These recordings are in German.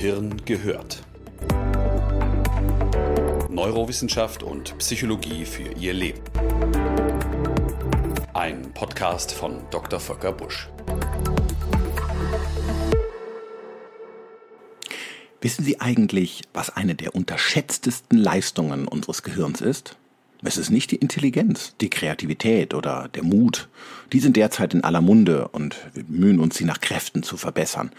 Gehirn gehört. Neurowissenschaft und Psychologie für Ihr Leben. Ein Podcast von Dr. Volker Busch. Wissen Sie eigentlich, was eine der unterschätztesten Leistungen unseres Gehirns ist? Es ist nicht die Intelligenz, die Kreativität oder der Mut. Die sind derzeit in aller Munde und wir bemühen uns, sie nach Kräften zu verbessern.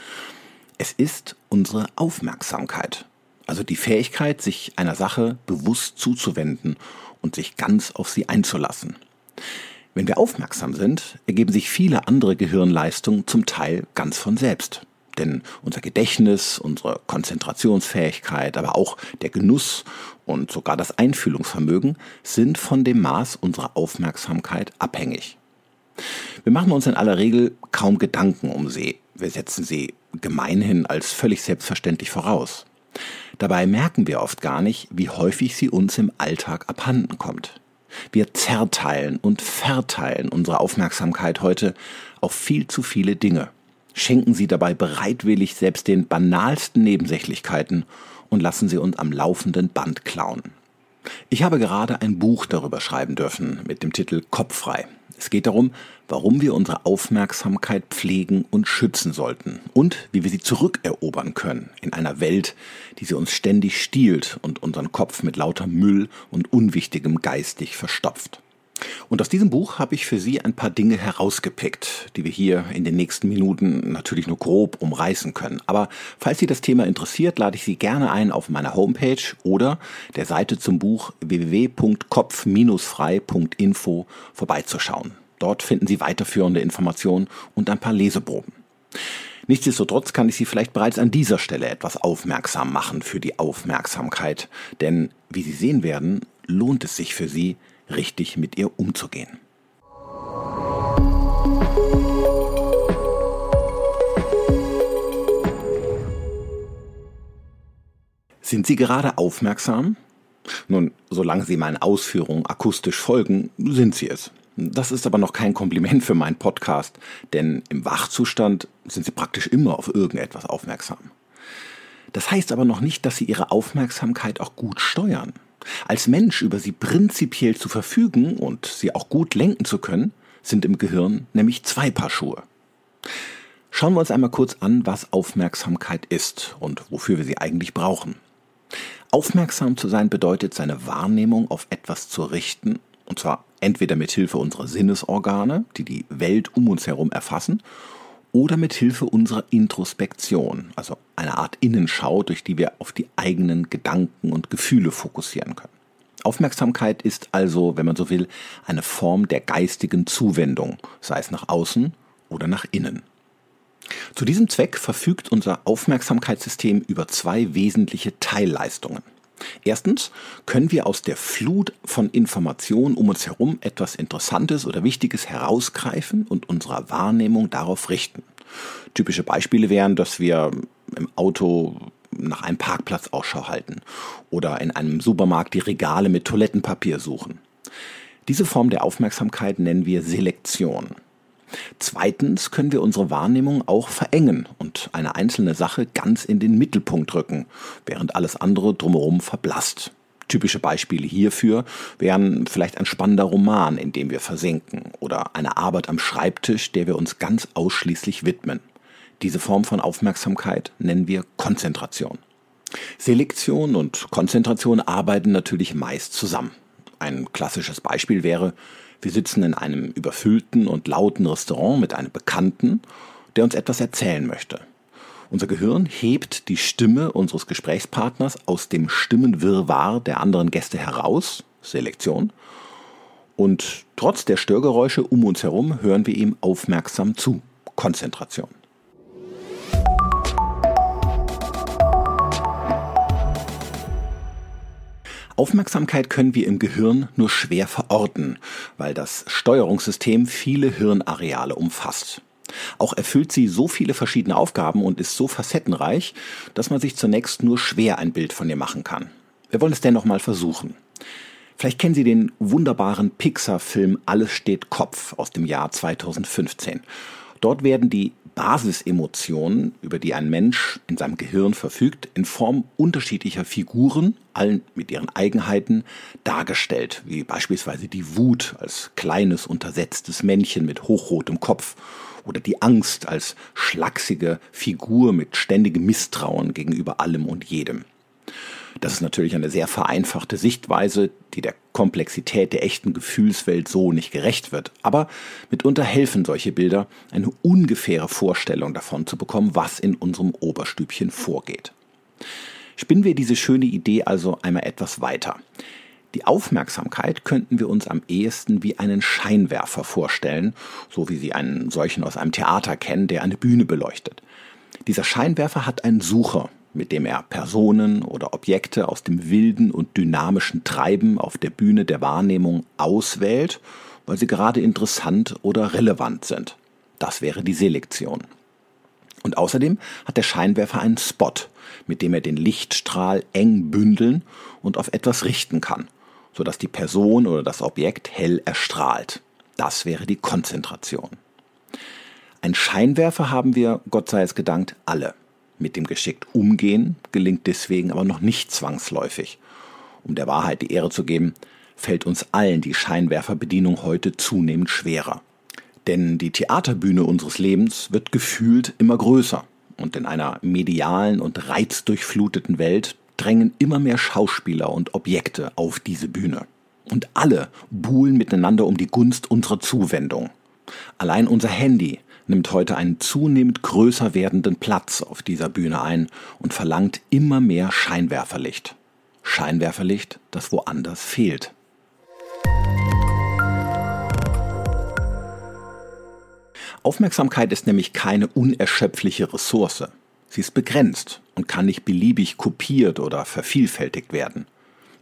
Es ist unsere Aufmerksamkeit, also die Fähigkeit, sich einer Sache bewusst zuzuwenden und sich ganz auf sie einzulassen. Wenn wir aufmerksam sind, ergeben sich viele andere Gehirnleistungen zum Teil ganz von selbst. Denn unser Gedächtnis, unsere Konzentrationsfähigkeit, aber auch der Genuss und sogar das Einfühlungsvermögen sind von dem Maß unserer Aufmerksamkeit abhängig. Wir machen uns in aller Regel kaum Gedanken um sie. Wir setzen sie gemeinhin als völlig selbstverständlich voraus. Dabei merken wir oft gar nicht, wie häufig sie uns im Alltag abhanden kommt. Wir zerteilen und verteilen unsere Aufmerksamkeit heute auf viel zu viele Dinge, schenken sie dabei bereitwillig selbst den banalsten Nebensächlichkeiten und lassen sie uns am laufenden Band klauen. Ich habe gerade ein Buch darüber schreiben dürfen mit dem Titel Kopffrei. Es geht darum, warum wir unsere Aufmerksamkeit pflegen und schützen sollten und wie wir sie zurückerobern können in einer Welt, die sie uns ständig stiehlt und unseren Kopf mit lauter Müll und Unwichtigem geistig verstopft. Und aus diesem Buch habe ich für Sie ein paar Dinge herausgepickt, die wir hier in den nächsten Minuten natürlich nur grob umreißen können. Aber falls Sie das Thema interessiert, lade ich Sie gerne ein, auf meiner Homepage oder der Seite zum Buch www.kopf-frei.info vorbeizuschauen. Dort finden Sie weiterführende Informationen und ein paar Leseproben. Nichtsdestotrotz kann ich Sie vielleicht bereits an dieser Stelle etwas aufmerksam machen für die Aufmerksamkeit, denn wie Sie sehen werden, lohnt es sich für Sie, richtig mit ihr umzugehen. Sind Sie gerade aufmerksam? Nun, solange Sie meinen Ausführungen akustisch folgen, sind Sie es. Das ist aber noch kein Kompliment für meinen Podcast, denn im Wachzustand sind Sie praktisch immer auf irgendetwas aufmerksam. Das heißt aber noch nicht, dass Sie Ihre Aufmerksamkeit auch gut steuern. Als Mensch über sie prinzipiell zu verfügen und sie auch gut lenken zu können, sind im Gehirn nämlich zwei Paar Schuhe. Schauen wir uns einmal kurz an, was Aufmerksamkeit ist und wofür wir sie eigentlich brauchen. Aufmerksam zu sein bedeutet, seine Wahrnehmung auf etwas zu richten, und zwar entweder mit Hilfe unserer Sinnesorgane, die die Welt um uns herum erfassen, oder mit Hilfe unserer Introspektion, also einer Art Innenschau, durch die wir auf die eigenen Gedanken und Gefühle fokussieren können. Aufmerksamkeit ist also, wenn man so will, eine Form der geistigen Zuwendung, sei es nach außen oder nach innen. Zu diesem Zweck verfügt unser Aufmerksamkeitssystem über zwei wesentliche Teilleistungen. Erstens können wir aus der Flut von Informationen um uns herum etwas Interessantes oder Wichtiges herausgreifen und unserer Wahrnehmung darauf richten. Typische Beispiele wären, dass wir im Auto nach einem Parkplatz Ausschau halten oder in einem Supermarkt die Regale mit Toilettenpapier suchen. Diese Form der Aufmerksamkeit nennen wir Selektion. Zweitens können wir unsere Wahrnehmung auch verengen und eine einzelne Sache ganz in den Mittelpunkt rücken, während alles andere drumherum verblasst. Typische Beispiele hierfür wären vielleicht ein spannender Roman, in dem wir versinken, oder eine Arbeit am Schreibtisch, der wir uns ganz ausschließlich widmen. Diese Form von Aufmerksamkeit nennen wir Konzentration. Selektion und Konzentration arbeiten natürlich meist zusammen. Ein klassisches Beispiel wäre, wir sitzen in einem überfüllten und lauten Restaurant mit einem Bekannten, der uns etwas erzählen möchte. Unser Gehirn hebt die Stimme unseres Gesprächspartners aus dem Stimmenwirrwarr der anderen Gäste heraus, Selektion, und trotz der Störgeräusche um uns herum hören wir ihm aufmerksam zu, Konzentration. Aufmerksamkeit können wir im Gehirn nur schwer verorten, weil das Steuerungssystem viele Hirnareale umfasst. Auch erfüllt sie so viele verschiedene Aufgaben und ist so facettenreich, dass man sich zunächst nur schwer ein Bild von ihr machen kann. Wir wollen es dennoch mal versuchen. Vielleicht kennen Sie den wunderbaren Pixar-Film Alles steht Kopf aus dem Jahr 2015. Dort werden die Basisemotionen, über die ein Mensch in seinem Gehirn verfügt, in Form unterschiedlicher Figuren, allen mit ihren Eigenheiten, dargestellt, wie beispielsweise die Wut als kleines, untersetztes Männchen mit hochrotem Kopf oder die Angst als schlachsige Figur mit ständigem Misstrauen gegenüber allem und jedem. Das ist natürlich eine sehr vereinfachte Sichtweise, die der Komplexität der echten Gefühlswelt so nicht gerecht wird. Aber mitunter helfen solche Bilder, eine ungefähre Vorstellung davon zu bekommen, was in unserem Oberstübchen vorgeht. Spinnen wir diese schöne Idee also einmal etwas weiter. Die Aufmerksamkeit könnten wir uns am ehesten wie einen Scheinwerfer vorstellen, so wie Sie einen solchen aus einem Theater kennen, der eine Bühne beleuchtet. Dieser Scheinwerfer hat einen Sucher, mit dem er Personen oder Objekte aus dem wilden und dynamischen Treiben auf der Bühne der Wahrnehmung auswählt, weil sie gerade interessant oder relevant sind. Das wäre die Selektion. Und außerdem hat der Scheinwerfer einen Spot, mit dem er den Lichtstrahl eng bündeln und auf etwas richten kann, sodass die Person oder das Objekt hell erstrahlt. Das wäre die Konzentration. Ein Scheinwerfer haben wir, Gott sei es gedankt, alle. Mit dem geschickt umgehen gelingt deswegen aber noch nicht zwangsläufig. Um der Wahrheit die Ehre zu geben, fällt uns allen die Scheinwerferbedienung heute zunehmend schwerer. Denn die Theaterbühne unseres Lebens wird gefühlt immer größer. Und in einer medialen und reizdurchfluteten Welt drängen immer mehr Schauspieler und Objekte auf diese Bühne. Und alle buhlen miteinander um die Gunst unserer Zuwendung. Allein unser Handy nimmt heute einen zunehmend größer werdenden Platz auf dieser Bühne ein und verlangt immer mehr Scheinwerferlicht. Scheinwerferlicht, das woanders fehlt. Aufmerksamkeit ist nämlich keine unerschöpfliche Ressource. Sie ist begrenzt und kann nicht beliebig kopiert oder vervielfältigt werden.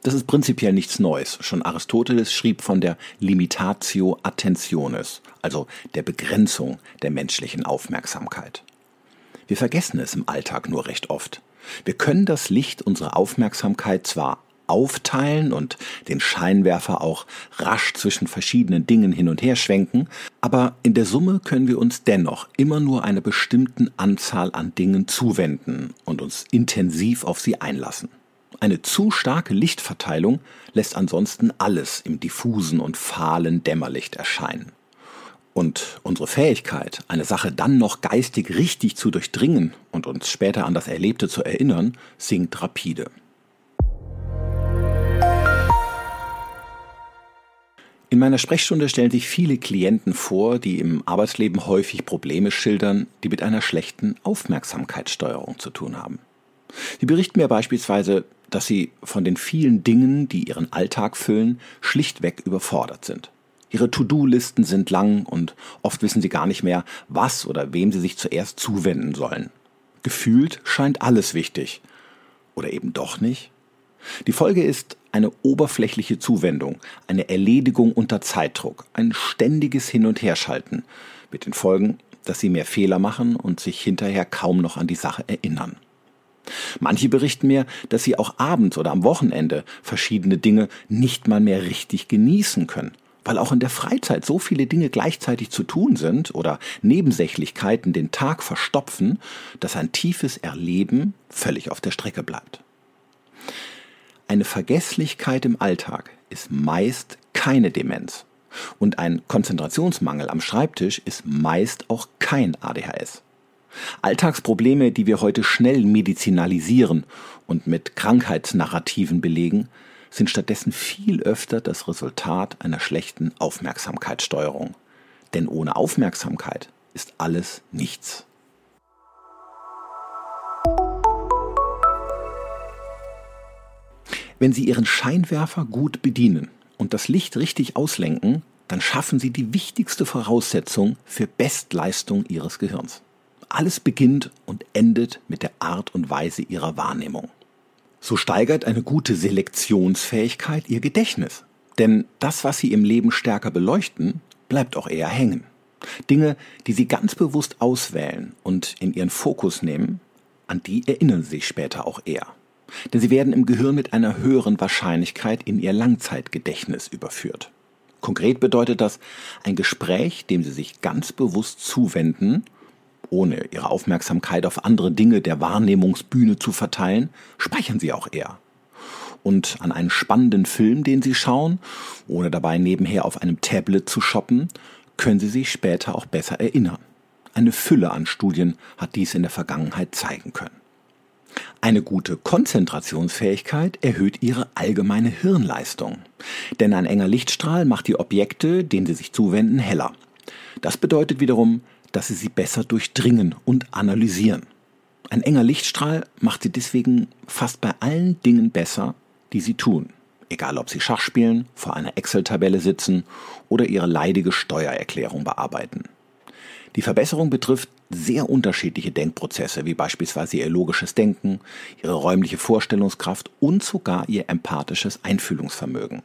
Das ist prinzipiell nichts Neues. Schon Aristoteles schrieb von der Limitatio Attentionis, also der Begrenzung der menschlichen Aufmerksamkeit. Wir vergessen es im Alltag nur recht oft. Wir können das Licht unserer Aufmerksamkeit zwar aufteilen und den Scheinwerfer auch rasch zwischen verschiedenen Dingen hin und her schwenken, aber in der Summe können wir uns dennoch immer nur einer bestimmten Anzahl an Dingen zuwenden und uns intensiv auf sie einlassen. Eine zu starke Lichtverteilung lässt ansonsten alles im diffusen und fahlen Dämmerlicht erscheinen. Und unsere Fähigkeit, eine Sache dann noch geistig richtig zu durchdringen und uns später an das Erlebte zu erinnern, sinkt rapide. In meiner Sprechstunde stellen sich viele Klienten vor, die im Arbeitsleben häufig Probleme schildern, die mit einer schlechten Aufmerksamkeitssteuerung zu tun haben. Sie berichten mir beispielsweise, dass sie von den vielen Dingen, die ihren Alltag füllen, schlichtweg überfordert sind. Ihre To-Do-Listen sind lang und oft wissen sie gar nicht mehr, was oder wem sie sich zuerst zuwenden sollen. Gefühlt scheint alles wichtig. Oder eben doch nicht? Die Folge ist eine oberflächliche Zuwendung, eine Erledigung unter Zeitdruck, ein ständiges Hin- und Herschalten, mit den Folgen, dass sie mehr Fehler machen und sich hinterher kaum noch an die Sache erinnern. Manche berichten mir, dass sie auch abends oder am Wochenende verschiedene Dinge nicht mal mehr richtig genießen können, weil auch in der Freizeit so viele Dinge gleichzeitig zu tun sind oder Nebensächlichkeiten den Tag verstopfen, dass ein tiefes Erleben völlig auf der Strecke bleibt. Eine Vergesslichkeit im Alltag ist meist keine Demenz. Und ein Konzentrationsmangel am Schreibtisch ist meist auch kein ADHS. Alltagsprobleme, die wir heute schnell medizinalisieren und mit Krankheitsnarrativen belegen, sind stattdessen viel öfter das Resultat einer schlechten Aufmerksamkeitssteuerung. Denn ohne Aufmerksamkeit ist alles nichts. Wenn Sie Ihren Scheinwerfer gut bedienen und das Licht richtig auslenken, dann schaffen Sie die wichtigste Voraussetzung für Bestleistung Ihres Gehirns. Alles beginnt und endet mit der Art und Weise ihrer Wahrnehmung. So steigert eine gute Selektionsfähigkeit ihr Gedächtnis. Denn das, was sie im Leben stärker beleuchten, bleibt auch eher hängen. Dinge, die sie ganz bewusst auswählen und in ihren Fokus nehmen, an die erinnern sie sich später auch eher. Denn sie werden im Gehirn mit einer höheren Wahrscheinlichkeit in ihr Langzeitgedächtnis überführt. Konkret bedeutet das ein Gespräch, dem sie sich ganz bewusst zuwenden ohne ihre Aufmerksamkeit auf andere Dinge der Wahrnehmungsbühne zu verteilen, speichern sie auch eher. Und an einen spannenden Film, den sie schauen, ohne dabei nebenher auf einem Tablet zu shoppen, können sie sich später auch besser erinnern. Eine Fülle an Studien hat dies in der Vergangenheit zeigen können. Eine gute Konzentrationsfähigkeit erhöht ihre allgemeine Hirnleistung. Denn ein enger Lichtstrahl macht die Objekte, denen sie sich zuwenden, heller. Das bedeutet wiederum, dass sie sie besser durchdringen und analysieren. Ein enger Lichtstrahl macht sie deswegen fast bei allen Dingen besser, die sie tun. Egal ob sie Schach spielen, vor einer Excel-Tabelle sitzen oder ihre leidige Steuererklärung bearbeiten. Die Verbesserung betrifft sehr unterschiedliche Denkprozesse, wie beispielsweise ihr logisches Denken, ihre räumliche Vorstellungskraft und sogar ihr empathisches Einfühlungsvermögen.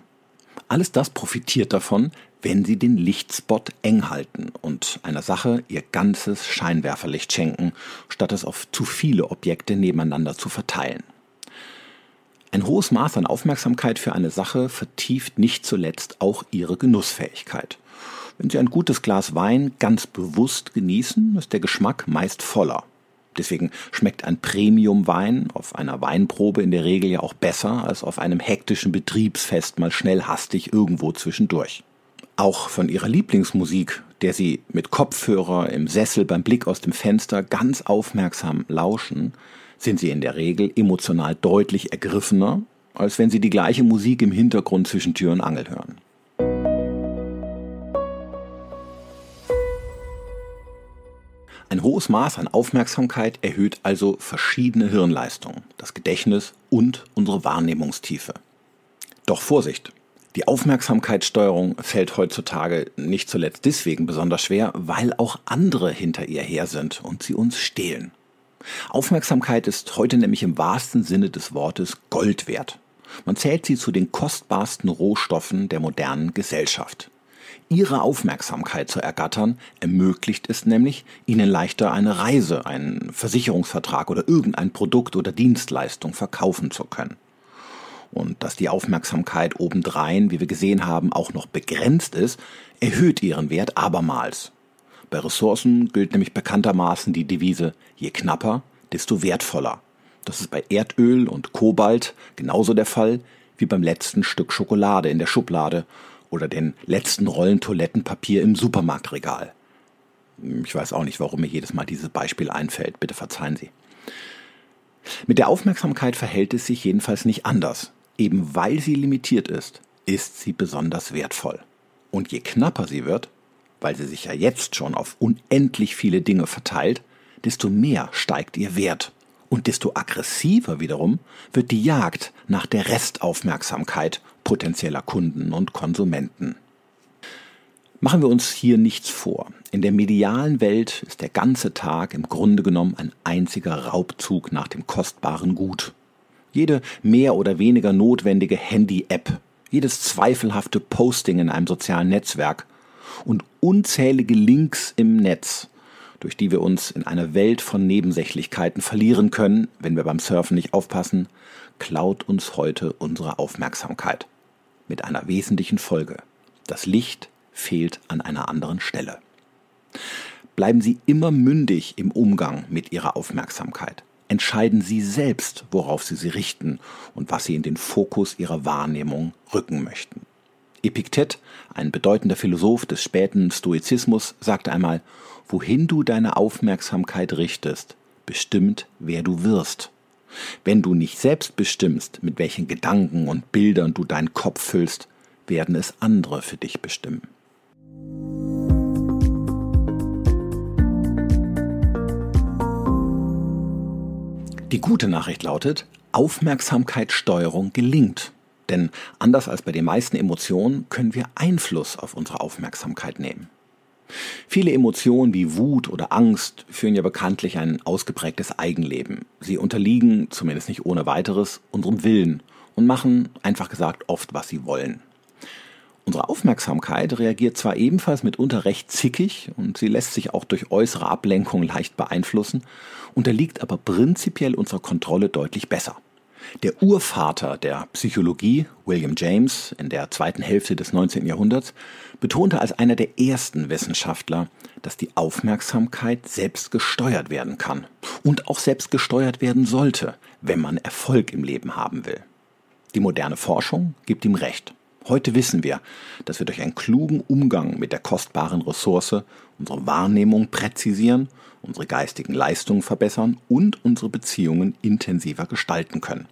Alles das profitiert davon, wenn Sie den Lichtspot eng halten und einer Sache Ihr ganzes Scheinwerferlicht schenken, statt es auf zu viele Objekte nebeneinander zu verteilen. Ein hohes Maß an Aufmerksamkeit für eine Sache vertieft nicht zuletzt auch Ihre Genussfähigkeit. Wenn Sie ein gutes Glas Wein ganz bewusst genießen, ist der Geschmack meist voller. Deswegen schmeckt ein Premium-Wein auf einer Weinprobe in der Regel ja auch besser als auf einem hektischen Betriebsfest mal schnell hastig irgendwo zwischendurch. Auch von ihrer Lieblingsmusik, der sie mit Kopfhörer im Sessel beim Blick aus dem Fenster ganz aufmerksam lauschen, sind sie in der Regel emotional deutlich ergriffener, als wenn sie die gleiche Musik im Hintergrund zwischen Tür und Angel hören. Ein hohes Maß an Aufmerksamkeit erhöht also verschiedene Hirnleistungen, das Gedächtnis und unsere Wahrnehmungstiefe. Doch Vorsicht! Die Aufmerksamkeitssteuerung fällt heutzutage nicht zuletzt deswegen besonders schwer, weil auch andere hinter ihr her sind und sie uns stehlen. Aufmerksamkeit ist heute nämlich im wahrsten Sinne des Wortes Gold wert. Man zählt sie zu den kostbarsten Rohstoffen der modernen Gesellschaft. Ihre Aufmerksamkeit zu ergattern, ermöglicht es nämlich, Ihnen leichter eine Reise, einen Versicherungsvertrag oder irgendein Produkt oder Dienstleistung verkaufen zu können. Und dass die Aufmerksamkeit obendrein, wie wir gesehen haben, auch noch begrenzt ist, erhöht ihren Wert abermals. Bei Ressourcen gilt nämlich bekanntermaßen die Devise, je knapper, desto wertvoller. Das ist bei Erdöl und Kobalt genauso der Fall wie beim letzten Stück Schokolade in der Schublade oder den letzten Rollen Toilettenpapier im Supermarktregal. Ich weiß auch nicht, warum mir jedes Mal dieses Beispiel einfällt. Bitte verzeihen Sie. Mit der Aufmerksamkeit verhält es sich jedenfalls nicht anders. Eben weil sie limitiert ist, ist sie besonders wertvoll. Und je knapper sie wird, weil sie sich ja jetzt schon auf unendlich viele Dinge verteilt, desto mehr steigt ihr Wert. Und desto aggressiver wiederum wird die Jagd nach der Restaufmerksamkeit potenzieller Kunden und Konsumenten. Machen wir uns hier nichts vor. In der medialen Welt ist der ganze Tag im Grunde genommen ein einziger Raubzug nach dem kostbaren Gut. Jede mehr oder weniger notwendige Handy-App, jedes zweifelhafte Posting in einem sozialen Netzwerk und unzählige Links im Netz, durch die wir uns in einer Welt von Nebensächlichkeiten verlieren können, wenn wir beim Surfen nicht aufpassen, klaut uns heute unsere Aufmerksamkeit mit einer wesentlichen Folge. Das Licht fehlt an einer anderen Stelle. Bleiben Sie immer mündig im Umgang mit Ihrer Aufmerksamkeit. Entscheiden Sie selbst, worauf Sie sie richten und was Sie in den Fokus Ihrer Wahrnehmung rücken möchten. Epiktet, ein bedeutender Philosoph des späten Stoizismus, sagte einmal, wohin du deine Aufmerksamkeit richtest, bestimmt, wer du wirst. Wenn du nicht selbst bestimmst, mit welchen Gedanken und Bildern du deinen Kopf füllst, werden es andere für dich bestimmen. Die gute Nachricht lautet, Aufmerksamkeitssteuerung gelingt. Denn anders als bei den meisten Emotionen können wir Einfluss auf unsere Aufmerksamkeit nehmen. Viele Emotionen wie Wut oder Angst führen ja bekanntlich ein ausgeprägtes Eigenleben. Sie unterliegen, zumindest nicht ohne weiteres, unserem Willen und machen, einfach gesagt, oft, was sie wollen. Unsere Aufmerksamkeit reagiert zwar ebenfalls mitunter recht zickig und sie lässt sich auch durch äußere Ablenkung leicht beeinflussen, unterliegt aber prinzipiell unserer Kontrolle deutlich besser. Der Urvater der Psychologie, William James, in der zweiten Hälfte des 19. Jahrhunderts, betonte als einer der ersten Wissenschaftler, dass die Aufmerksamkeit selbst gesteuert werden kann und auch selbst gesteuert werden sollte, wenn man Erfolg im Leben haben will. Die moderne Forschung gibt ihm recht. Heute wissen wir, dass wir durch einen klugen Umgang mit der kostbaren Ressource unsere Wahrnehmung präzisieren, unsere geistigen Leistungen verbessern und unsere Beziehungen intensiver gestalten können.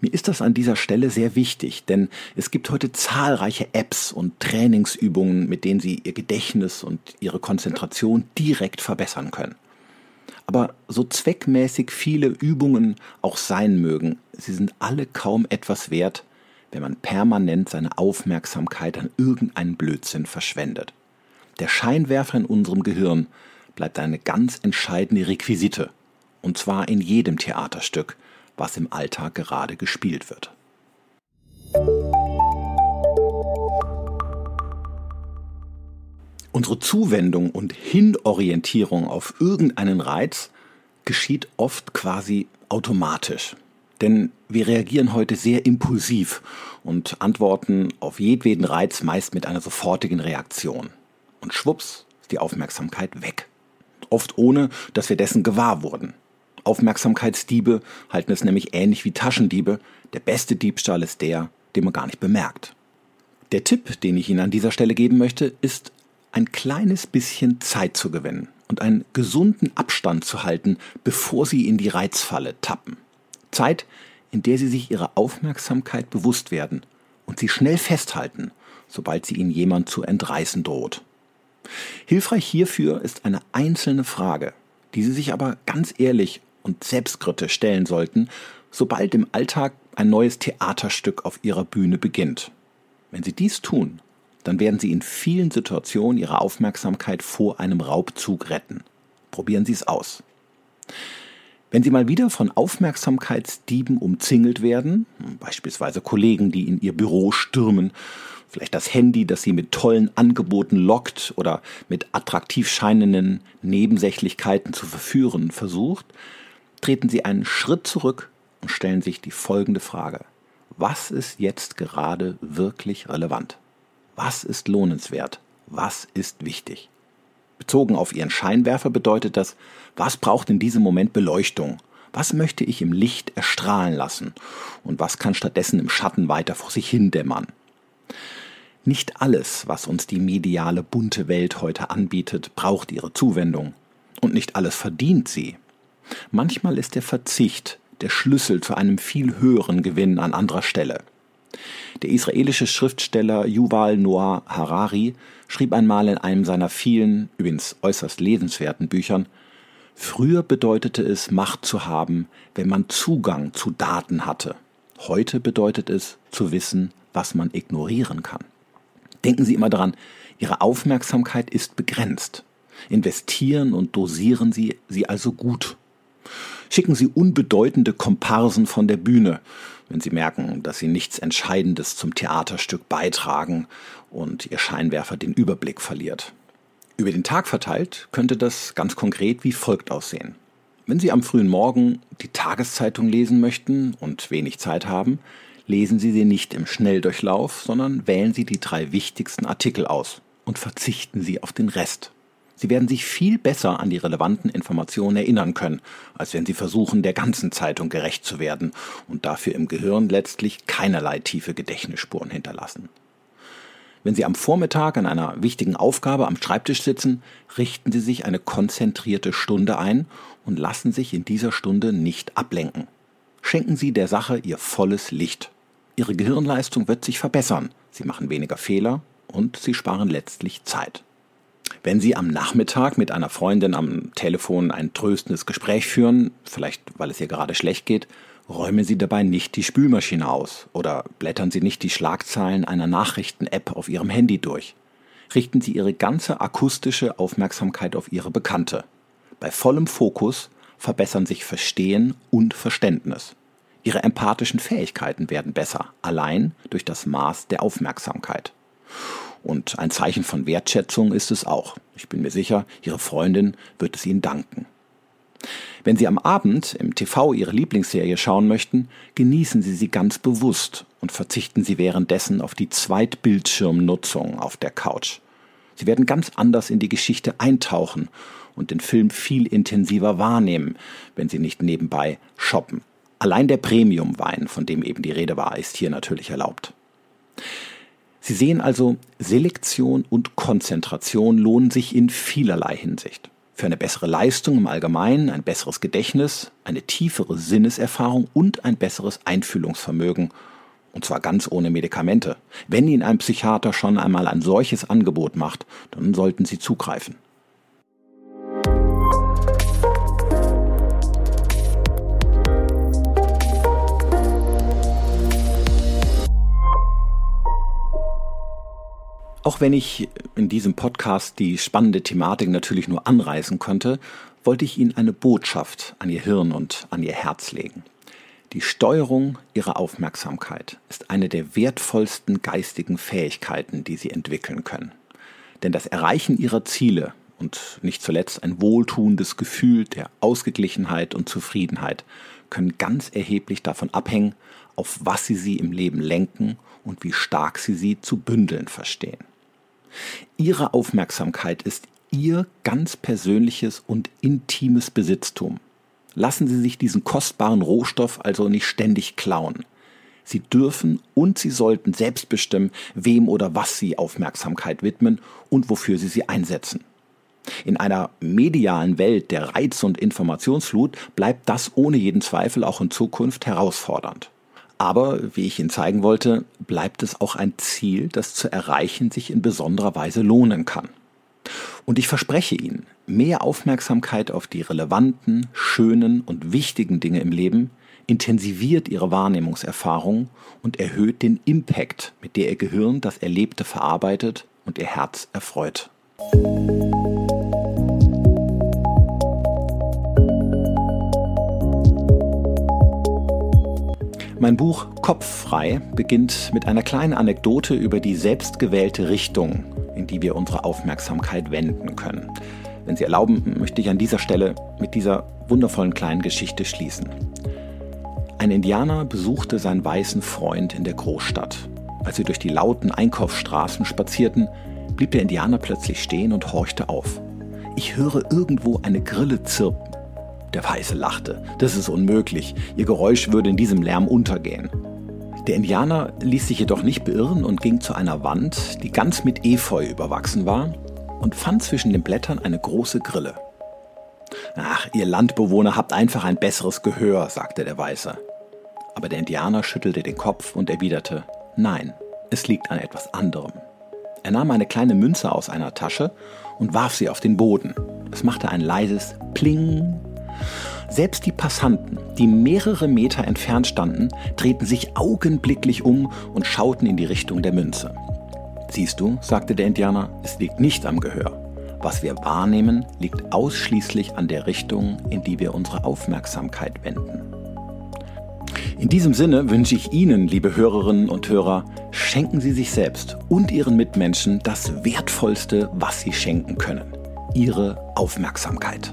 Mir ist das an dieser Stelle sehr wichtig, denn es gibt heute zahlreiche Apps und Trainingsübungen, mit denen Sie Ihr Gedächtnis und Ihre Konzentration direkt verbessern können. Aber so zweckmäßig viele Übungen auch sein mögen, sie sind alle kaum etwas wert, wenn man permanent seine Aufmerksamkeit an irgendeinen Blödsinn verschwendet. Der Scheinwerfer in unserem Gehirn bleibt eine ganz entscheidende Requisite, und zwar in jedem Theaterstück, was im Alltag gerade gespielt wird. Unsere Zuwendung und Hinorientierung auf irgendeinen Reiz geschieht oft quasi automatisch. Denn wir reagieren heute sehr impulsiv und antworten auf jedweden Reiz meist mit einer sofortigen Reaktion. Und schwupps ist die Aufmerksamkeit weg. Oft ohne, dass wir dessen gewahr wurden. Aufmerksamkeitsdiebe halten es nämlich ähnlich wie Taschendiebe. Der beste Diebstahl ist der, den man gar nicht bemerkt. Der Tipp, den ich Ihnen an dieser Stelle geben möchte, ist, ein kleines bisschen Zeit zu gewinnen und einen gesunden Abstand zu halten, bevor Sie in die Reizfalle tappen. Zeit, in der Sie sich Ihrer Aufmerksamkeit bewusst werden und sie schnell festhalten, sobald sie Ihnen jemand zu entreißen droht. Hilfreich hierfür ist eine einzelne Frage, die Sie sich aber ganz ehrlich und selbstkritisch stellen sollten, sobald im Alltag ein neues Theaterstück auf ihrer Bühne beginnt. Wenn sie dies tun, dann werden sie in vielen Situationen ihre Aufmerksamkeit vor einem Raubzug retten. Probieren Sie es aus. Wenn Sie mal wieder von Aufmerksamkeitsdieben umzingelt werden, beispielsweise Kollegen, die in Ihr Büro stürmen, vielleicht das Handy, das Sie mit tollen Angeboten lockt oder mit attraktiv scheinenden Nebensächlichkeiten zu verführen versucht, treten Sie einen Schritt zurück und stellen sich die folgende Frage. Was ist jetzt gerade wirklich relevant? Was ist lohnenswert? Was ist wichtig? Bezogen auf Ihren Scheinwerfer bedeutet das, was braucht in diesem Moment Beleuchtung? Was möchte ich im Licht erstrahlen lassen? Und was kann stattdessen im Schatten weiter vor sich hin dämmern? Nicht alles, was uns die mediale bunte Welt heute anbietet, braucht ihre Zuwendung. Und nicht alles verdient sie. Manchmal ist der Verzicht der Schlüssel zu einem viel höheren Gewinn an anderer Stelle. Der israelische Schriftsteller Yuval Noah Harari schrieb einmal in einem seiner vielen, übrigens äußerst lesenswerten Büchern, Früher bedeutete es, Macht zu haben, wenn man Zugang zu Daten hatte. Heute bedeutet es, zu wissen, was man ignorieren kann. Denken Sie immer daran, Ihre Aufmerksamkeit ist begrenzt. Investieren und dosieren Sie sie also gut. Schicken Sie unbedeutende Komparsen von der Bühne, wenn Sie merken, dass Sie nichts Entscheidendes zum Theaterstück beitragen und Ihr Scheinwerfer den Überblick verliert. Über den Tag verteilt könnte das ganz konkret wie folgt aussehen. Wenn Sie am frühen Morgen die Tageszeitung lesen möchten und wenig Zeit haben, lesen Sie sie nicht im Schnelldurchlauf, sondern wählen Sie die drei wichtigsten Artikel aus und verzichten Sie auf den Rest. Sie werden sich viel besser an die relevanten Informationen erinnern können, als wenn Sie versuchen, der ganzen Zeitung gerecht zu werden und dafür im Gehirn letztlich keinerlei tiefe Gedächtnisspuren hinterlassen. Wenn Sie am Vormittag an einer wichtigen Aufgabe am Schreibtisch sitzen, richten Sie sich eine konzentrierte Stunde ein und lassen sich in dieser Stunde nicht ablenken. Schenken Sie der Sache Ihr volles Licht. Ihre Gehirnleistung wird sich verbessern, Sie machen weniger Fehler und Sie sparen letztlich Zeit. Wenn Sie am Nachmittag mit einer Freundin am Telefon ein tröstendes Gespräch führen, vielleicht weil es ihr gerade schlecht geht, räumen Sie dabei nicht die Spülmaschine aus oder blättern Sie nicht die Schlagzeilen einer Nachrichten-App auf Ihrem Handy durch. Richten Sie Ihre ganze akustische Aufmerksamkeit auf Ihre Bekannte. Bei vollem Fokus verbessern sich Verstehen und Verständnis. Ihre empathischen Fähigkeiten werden besser, allein durch das Maß der Aufmerksamkeit. Und ein Zeichen von Wertschätzung ist es auch. Ich bin mir sicher, Ihre Freundin wird es Ihnen danken. Wenn Sie am Abend im TV Ihre Lieblingsserie schauen möchten, genießen Sie sie ganz bewusst und verzichten Sie währenddessen auf die Zweitbildschirmnutzung auf der Couch. Sie werden ganz anders in die Geschichte eintauchen und den Film viel intensiver wahrnehmen, wenn Sie nicht nebenbei shoppen. Allein der Premium-Wein, von dem eben die Rede war, ist hier natürlich erlaubt. Sie sehen also, Selektion und Konzentration lohnen sich in vielerlei Hinsicht. Für eine bessere Leistung im Allgemeinen, ein besseres Gedächtnis, eine tiefere Sinneserfahrung und ein besseres Einfühlungsvermögen. Und zwar ganz ohne Medikamente. Wenn Ihnen ein Psychiater schon einmal ein solches Angebot macht, dann sollten Sie zugreifen. Auch wenn ich in diesem Podcast die spannende Thematik natürlich nur anreißen konnte, wollte ich Ihnen eine Botschaft an Ihr Hirn und an Ihr Herz legen. Die Steuerung Ihrer Aufmerksamkeit ist eine der wertvollsten geistigen Fähigkeiten, die Sie entwickeln können. Denn das Erreichen Ihrer Ziele und nicht zuletzt ein wohltuendes Gefühl der Ausgeglichenheit und Zufriedenheit können ganz erheblich davon abhängen, auf was Sie sie im Leben lenken und wie stark Sie sie zu bündeln verstehen. Ihre Aufmerksamkeit ist Ihr ganz persönliches und intimes Besitztum. Lassen Sie sich diesen kostbaren Rohstoff also nicht ständig klauen. Sie dürfen und Sie sollten selbst bestimmen, wem oder was Sie Aufmerksamkeit widmen und wofür Sie sie einsetzen. In einer medialen Welt der Reiz- und Informationsflut bleibt das ohne jeden Zweifel auch in Zukunft herausfordernd. Aber, wie ich Ihnen zeigen wollte, bleibt es auch ein Ziel, das zu erreichen sich in besonderer Weise lohnen kann. Und ich verspreche Ihnen, mehr Aufmerksamkeit auf die relevanten, schönen und wichtigen Dinge im Leben intensiviert Ihre Wahrnehmungserfahrung und erhöht den Impact, mit der Ihr Gehirn das Erlebte verarbeitet und Ihr Herz erfreut. Mein Buch Kopffrei beginnt mit einer kleinen Anekdote über die selbstgewählte Richtung, in die wir unsere Aufmerksamkeit wenden können. Wenn Sie erlauben, möchte ich an dieser Stelle mit dieser wundervollen kleinen Geschichte schließen. Ein Indianer besuchte seinen weißen Freund in der Großstadt. Als sie durch die lauten Einkaufsstraßen spazierten, blieb der Indianer plötzlich stehen und horchte auf. Ich höre irgendwo eine Grille zirpen. Der Weiße lachte. Das ist unmöglich. Ihr Geräusch würde in diesem Lärm untergehen. Der Indianer ließ sich jedoch nicht beirren und ging zu einer Wand, die ganz mit Efeu überwachsen war, und fand zwischen den Blättern eine große Grille. Ach, ihr Landbewohner habt einfach ein besseres Gehör, sagte der Weiße. Aber der Indianer schüttelte den Kopf und erwiderte, nein, es liegt an etwas anderem. Er nahm eine kleine Münze aus einer Tasche und warf sie auf den Boden. Es machte ein leises Pling selbst die Passanten, die mehrere Meter entfernt standen, drehten sich augenblicklich um und schauten in die Richtung der Münze. Siehst du, sagte der Indianer, es liegt nicht am Gehör. Was wir wahrnehmen, liegt ausschließlich an der Richtung, in die wir unsere Aufmerksamkeit wenden. In diesem Sinne wünsche ich Ihnen, liebe Hörerinnen und Hörer, schenken Sie sich selbst und Ihren Mitmenschen das Wertvollste, was Sie schenken können. Ihre Aufmerksamkeit.